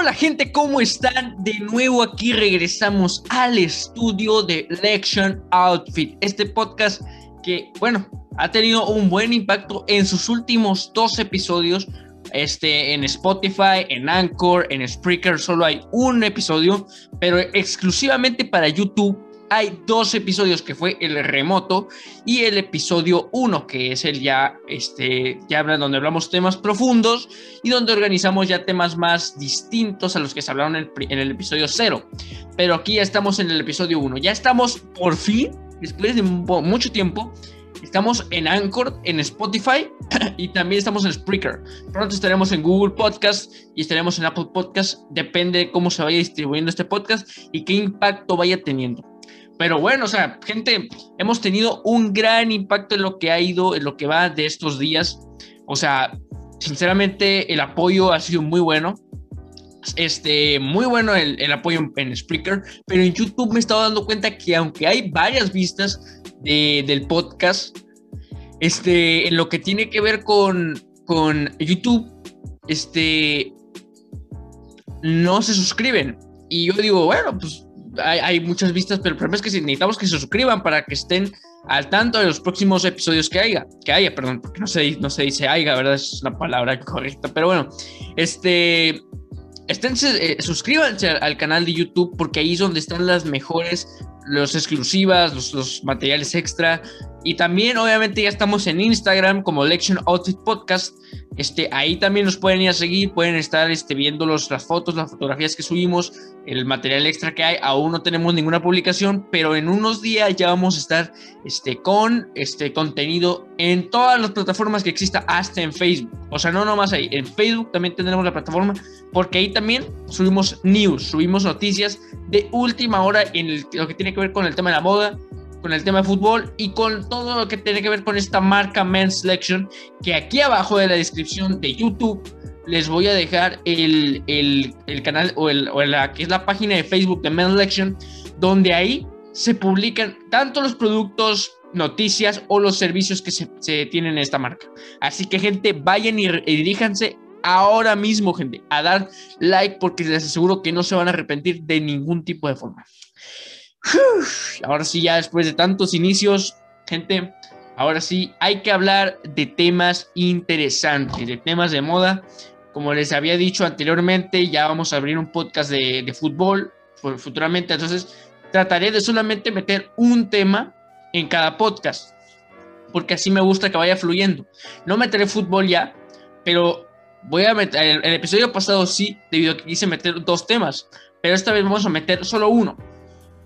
Hola gente, ¿cómo están? De nuevo aquí regresamos al estudio de Lection Outfit, este podcast que, bueno, ha tenido un buen impacto en sus últimos dos episodios. Este, en Spotify, en Anchor, en Spreaker, solo hay un episodio, pero exclusivamente para YouTube hay dos episodios que fue el remoto y el episodio 1 que es el ya este ya donde hablamos temas profundos y donde organizamos ya temas más distintos a los que se hablaron en el, episodio 0 pero aquí ya estamos en el episodio 1 ya estamos por fin después de mucho tiempo Estamos en Anchor, en Spotify y también estamos en Spreaker. Pronto estaremos en Google Podcast y estaremos en Apple Podcast. Depende de cómo se vaya distribuyendo este podcast y qué impacto vaya teniendo. Pero bueno, o sea, gente, hemos tenido un gran impacto en lo que ha ido, en lo que va de estos días. O sea, sinceramente, el apoyo ha sido muy bueno. Este, muy bueno el, apoyo en, Spreaker, pero en YouTube me he estado dando cuenta que aunque hay varias vistas del podcast, este, en lo que tiene que ver con, con YouTube, este, no se suscriben. Y yo digo, bueno, pues hay, muchas vistas, pero el problema es que necesitamos que se suscriban para que estén al tanto de los próximos episodios que haya, que haya, perdón, no se, no se dice haya, ¿verdad? Es una palabra correcta, pero bueno, este, esténse, eh, suscríbanse al, canal de YouTube porque ahí es donde están las mejores, los exclusivas, los materiales extra, y también obviamente ya estamos en Instagram como Lection Outfit Podcast, este, ahí también nos pueden ir a seguir, pueden estar este, viendo los, las fotos, las fotografías que subimos, el material extra que hay. Aún no tenemos ninguna publicación, pero en unos días ya vamos a estar este, con este contenido en todas las plataformas que exista, hasta en Facebook. O sea, no nomás ahí, en Facebook también tendremos la plataforma, porque ahí también subimos news, subimos noticias de última hora en lo que tiene que ver con el tema de la moda, con el tema de fútbol y con todo lo que tiene que ver con esta marca Men's Selection, que aquí abajo de la descripción de YouTube les voy a dejar el, canal o, el, la, que es la página de Facebook de Men's Selection, donde ahí se publican tanto los productos, noticias o los servicios que se, tienen en esta marca. Así que gente, vayan y, y diríjanse ahora mismo, gente, a dar like porque les aseguro que no se van a arrepentir de ningún tipo de forma. Ahora sí, ya después de tantos inicios, gente, ahora sí hay que hablar de temas interesantes, de temas de moda. Como les había dicho anteriormente, ya vamos a abrir un podcast de, fútbol futuramente. Entonces, trataré de solamente meter un tema en cada podcast, porque así me gusta que vaya fluyendo. No meteré fútbol ya, pero voy a meter. El, el episodio pasado sí, debido a que quise meter dos temas, pero esta vez vamos a meter solo uno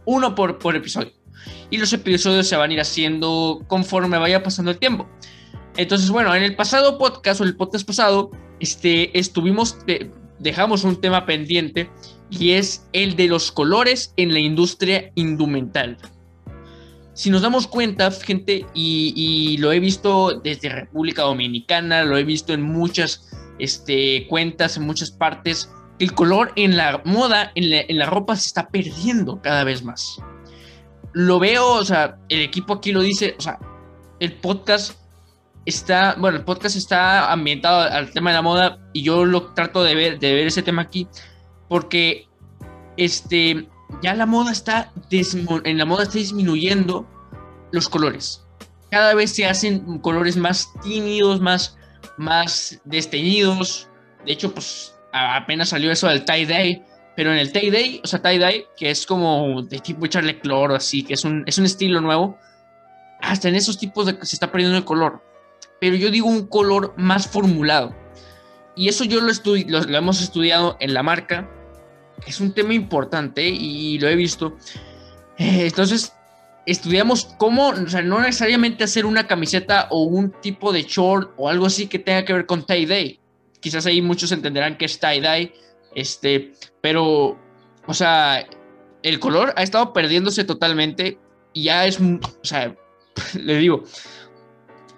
uno por, por episodio. Y los episodios se van a ir haciendo conforme vaya pasando el tiempo. Entonces, bueno, en el pasado podcast o el podcast pasado, este, estuvimos, dejamos un tema pendiente y es el de los colores en la industria indumental. Si nos damos cuenta, gente, y, lo he visto desde República Dominicana, lo he visto en muchas este, cuentas, en muchas partes, el color en la moda, en la, ropa se está perdiendo cada vez más. Lo veo, o sea, el equipo aquí lo dice, o sea, el podcast está, bueno, el podcast está ambientado al tema de la moda y yo lo trato de ver, de ver ese tema aquí porque este, ya la moda está, en la moda está disminuyendo los colores. Cada vez se hacen colores más tímidos, más, más desteñidos. De hecho, pues apenas salió eso del tie-dye, pero en el tie-dye, o sea, tie-dye, que es como de tipo echarle cloro, así, que es un, es un estilo nuevo, hasta en esos tipos de, se está perdiendo el color. Pero yo digo un color más formulado. Y eso yo lo, lo, hemos estudiado en la marca. Es un tema importante y lo he visto. Eh, entonces, estudiamos cómo, o sea, no necesariamente hacer una camiseta o un tipo de short o algo así que tenga que ver con tie-dye quizás ahí muchos entenderán que es tie-dye, este, pero, o sea, el color ha estado perdiéndose totalmente y ya es, o sea, le digo,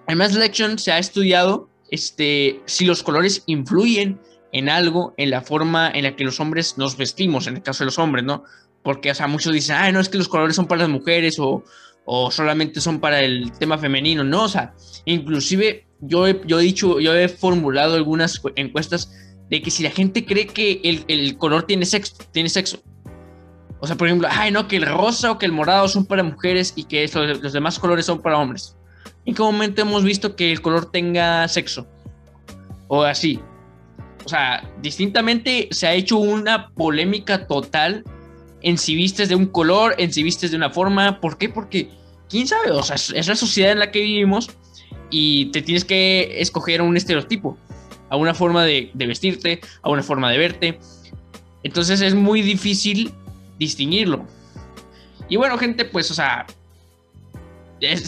en Mass Selection se ha estudiado este, si los colores influyen en algo, en la forma en la que los hombres nos vestimos, en el caso de los hombres, ¿no? Porque, o sea, muchos dicen, ah, no, es que los colores son para las mujeres o, o solamente son para el tema femenino, no, o sea, inclusive yo he, yo he dicho, yo he formulado algunas encuestas de que si la gente cree que el, color tiene sexo, tiene sexo. O sea, por ejemplo, ay, no, que el rosa o que el morado son para mujeres y que los, demás colores son para hombres. ¿En qué momento hemos visto que el color tenga sexo? O así. O sea, distintamente se ha hecho una polémica total en si vistes de un color, en si vistes de una forma. ¿Por qué? Porque, quién sabe, o sea, es la sociedad en la que vivimos y te tienes que escoger un estereotipo a una forma de, vestirte, a una forma de verte. Entonces es muy difícil distinguirlo. Y bueno, gente, pues, o sea,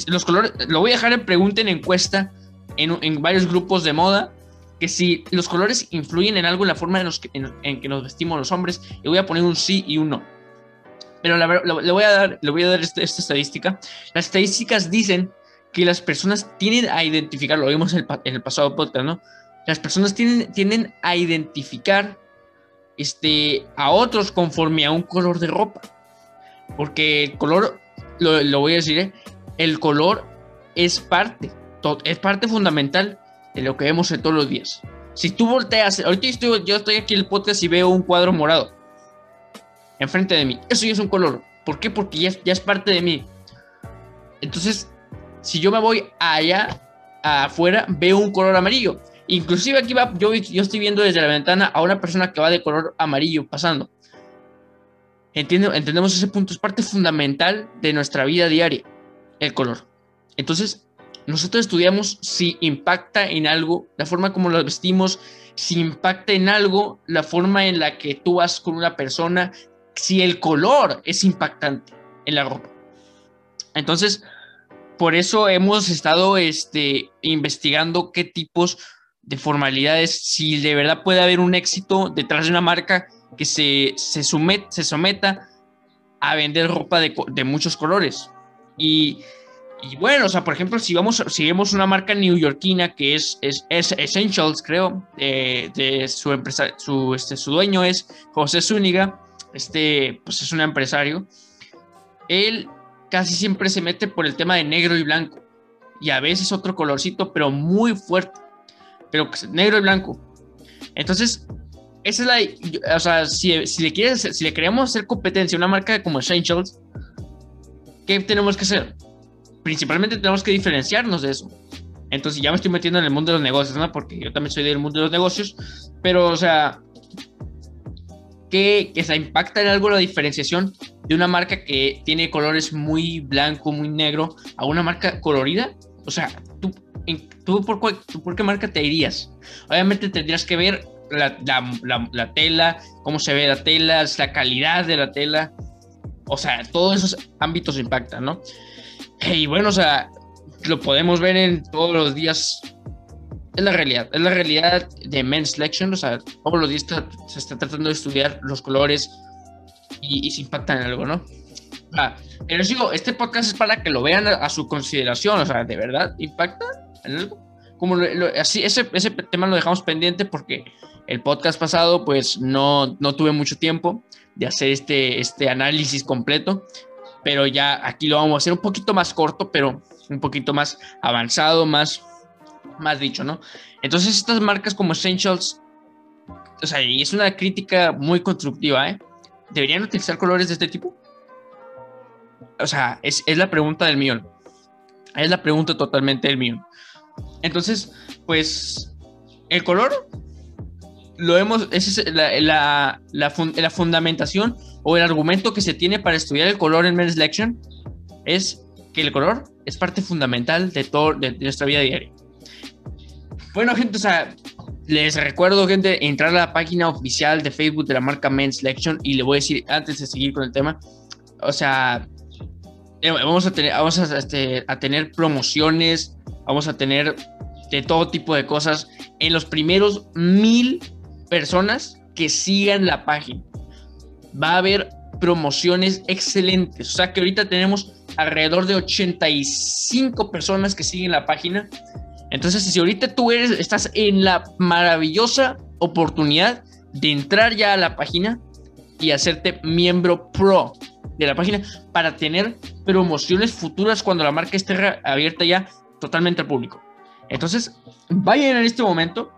los colores, lo voy a dejar en pregunta en encuesta en, varios grupos de moda, que si los colores influyen en algo en la forma en, en, que nos vestimos los hombres, y voy a poner un sí y un no. Pero le voy a dar, le voy a dar esta, estadística. Las estadísticas dicen que las personas tienen a identificar, lo vimos en el pasado podcast, ¿no? las personas tienen, tienden a identificar este, a otros conforme a un color de ropa. Porque el color, lo, voy a decir, ¿eh? el color es parte, es parte fundamental de lo que vemos en todos los días. Si tú volteas, ahorita estoy, yo estoy aquí en el podcast y veo un cuadro morado enfrente de mí, eso ya es un color. ¿Por qué? Porque ya, ya es parte de mí. Entonces, si yo me voy allá afuera, veo un color amarillo. Inclusive aquí va, yo, yo estoy viendo desde la ventana a una persona que va de color amarillo pasando. Entiendo, entendemos ese punto, es parte fundamental de nuestra vida diaria, el color. Entonces, nosotros estudiamos si impacta en algo, la forma como lo vestimos, si impacta en algo, la forma en la que tú vas con una persona, si el color es impactante en la ropa. Entonces, por eso hemos estado este, investigando qué tipos de formalidades, si de verdad puede haber un éxito detrás de una marca que se, se, se someta a vender ropa de, de muchos colores. Y, y, bueno, o sea, por ejemplo, si vamos, si vemos una marca neoyorquina que es, es, es Essentials, creo, de su empresa, su, este, su dueño es José Zúñiga, este, pues es un empresario. Él casi siempre se mete por el tema de negro y blanco. Y a veces otro colorcito, pero muy fuerte pero negro y blanco. Entonces, esa es la. O sea, si, si le quieres, queremos hacer competencia a una marca como Essentials, ¿qué tenemos que hacer? Principalmente tenemos que diferenciarnos de eso. Entonces, ya me estoy metiendo en el mundo de los negocios, ¿no? Porque yo también soy del mundo de los negocios, pero, o sea, que, que se impacta en algo la diferenciación de una marca que tiene colores muy blanco, muy negro, a una marca colorida. O sea, tú ¿tú por, por qué marca te irías? Obviamente tendrías que ver la, la, tela, cómo se ve la tela, la calidad de la tela. O sea, todos esos ámbitos impactan, ¿no? Y bueno, o sea, lo podemos ver en todos los días. Es la realidad, es la realidad de Men's Selection. O sea, todos los días se está tratando de estudiar los colores y, y se impactan en algo, ¿no? Ah, pero digo, este podcast es para que lo vean a, su consideración, o sea, ¿de verdad impacta en algo? Como así, ese, ese tema lo dejamos pendiente porque el podcast pasado, pues no, no tuve mucho tiempo de hacer este, este análisis completo, pero ya aquí lo vamos a hacer un poquito más corto, pero un poquito más avanzado, más, más dicho, ¿no? Entonces, estas marcas como Essentials, o sea, y es una crítica muy constructiva, ¿eh? ¿Deberían utilizar colores de este tipo? O sea, es, la pregunta del millón. Es la pregunta totalmente del millón. Entonces, pues, el color lo hemos, esa es la, la, fundamentación o el argumento que se tiene para estudiar el color en Men's Selection es que el color es parte fundamental de todo de, nuestra vida diaria. Bueno, gente, o sea, les recuerdo, gente, entrar a la página oficial de Facebook de la marca Men's Selection y le voy a decir antes de seguir con el tema, o sea, eh, vamos a tener, vamos este, a, tener promociones, vamos a tener de todo tipo de cosas en los primeros mil personas que sigan la página. Va a haber promociones excelentes. O sea que ahorita tenemos alrededor de 85 personas que siguen la página. Entonces, si ahorita tú eres, estás en la maravillosa oportunidad de entrar ya a la página y hacerte miembro pro de la página para tener promociones futuras cuando la marca esté abierta ya totalmente al público. Entonces, vayan en este momento,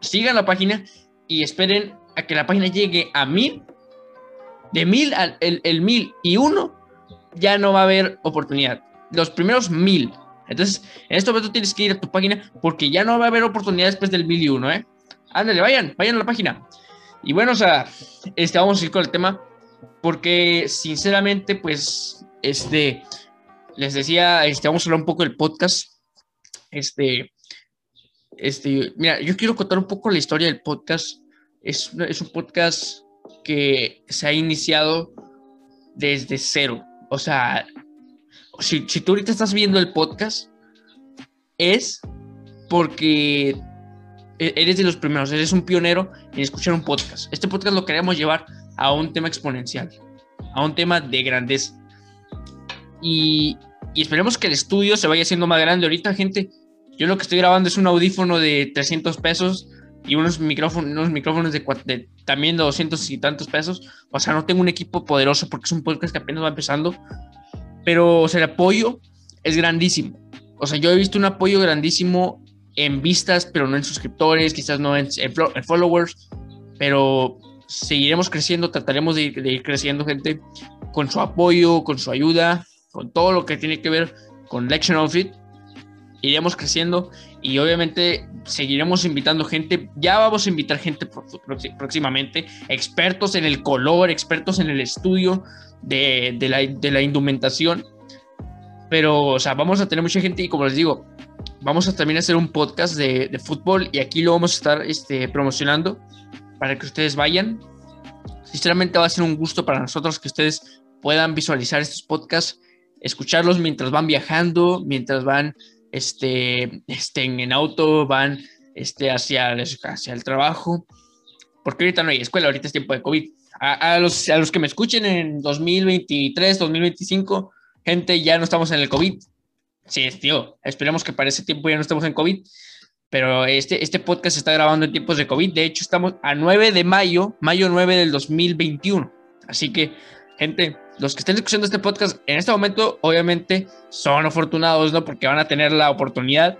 sigan la página y esperen a que la página llegue a mil. De mil al el, el mil y uno, ya no va a haber oportunidad. Los primeros mil. Entonces, en este momento tienes que ir a tu página porque ya no va a haber oportunidad después del mil y uno, ¿eh? Ándale, vayan, vayan a la página. Y bueno, o sea, este, vamos a ir con el tema porque sinceramente, pues, este, les decía, este, vamos a hablar un poco del podcast. Este, este, mira, yo quiero contar un poco la historia del podcast. Es, es un podcast que se ha iniciado desde cero. O sea, si, si tú ahorita estás viendo el podcast, es porque e, eres de los primeros, eres un pionero en escuchar un podcast. Este podcast lo queremos llevar a un tema exponencial, a un tema de grandeza. Y, y esperemos que el estudio se vaya haciendo más grande. Ahorita, gente, yo lo que estoy grabando es un audífono de 300 pesos y unos micrófonos, unos micrófonos de, de, también de 200 y tantos pesos. O sea, no tengo un equipo poderoso porque es un podcast que apenas va empezando. Pero, o el apoyo es grandísimo. O sea, yo he visto un apoyo grandísimo en vistas, pero no en suscriptores, quizás no en, en followers. Pero seguiremos creciendo, trataremos de ir, de ir, creciendo, gente, con su apoyo, con su ayuda, con todo lo que tiene que ver con Lection Outfit. Iremos creciendo y obviamente seguiremos invitando gente. Ya vamos a invitar gente próximamente, expertos en el color, expertos en el estudio de, la, de indumentación. Pero, o sea, vamos a tener mucha gente y como les digo, vamos a también hacer un podcast de, de fútbol y aquí lo vamos a estar este, promocionando para que ustedes vayan. Sinceramente va a ser un gusto para nosotros que ustedes puedan visualizar estos podcasts, escucharlos mientras van viajando, mientras van este, estén en auto, van este, hacia, hacia el trabajo, porque ahorita no hay escuela, ahorita es tiempo de COVID. A, los, a los que me escuchen en 2023, 2025, gente, ya no estamos en el COVID. Sí, tío, esperemos que para ese tiempo ya no estemos en COVID pero este, este podcast se está grabando en tiempos de COVID. De hecho, estamos a 9 de mayo, mayo 9 del 2021. Así que, gente, los que estén escuchando este podcast en este momento, obviamente, son afortunados, ¿no? Porque van a tener la oportunidad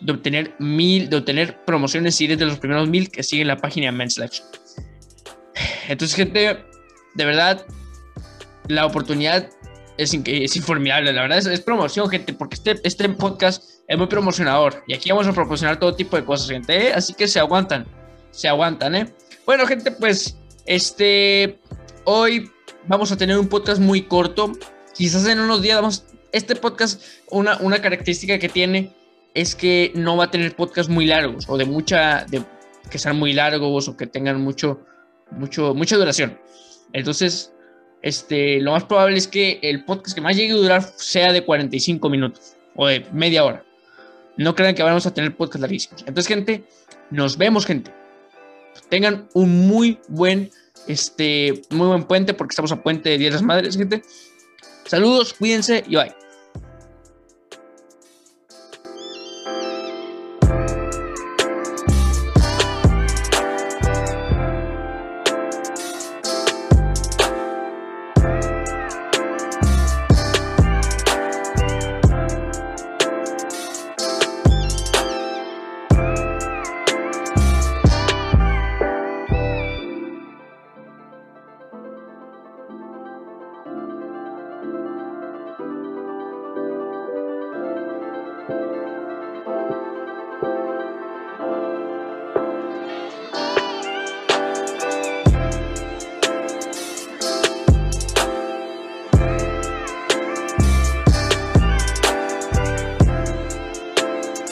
de obtener mil, de obtener promociones y eres de los primeros mil que siguen la página Men's Selection. Entonces, gente, de verdad, la oportunidad es, es informidable. La verdad es, es promoción, gente, porque este, este podcast es muy promocionador. Y aquí vamos a proporcionar todo tipo de cosas, gente. ¿eh? Así que se aguantan, se aguantan, ¿eh? Bueno, gente, pues, este, hoy vamos a tener un podcast muy corto. Quizás en unos días vamos, este podcast, una, una característica que tiene es que no va a tener podcast muy largos o de mucha, de, que sean muy largos o que tengan mucho, mucho, mucha duración. Entonces, este, lo más probable es que el podcast que más llegue a durar sea de 45 minutos o de media hora. No crean que vamos a tener podcast larguísimos. Entonces, gente, nos vemos, gente. Tengan un muy buen, este, muy buen puente, porque estamos a puente de Día de las Madres, gente. Saludos, cuídense y bye.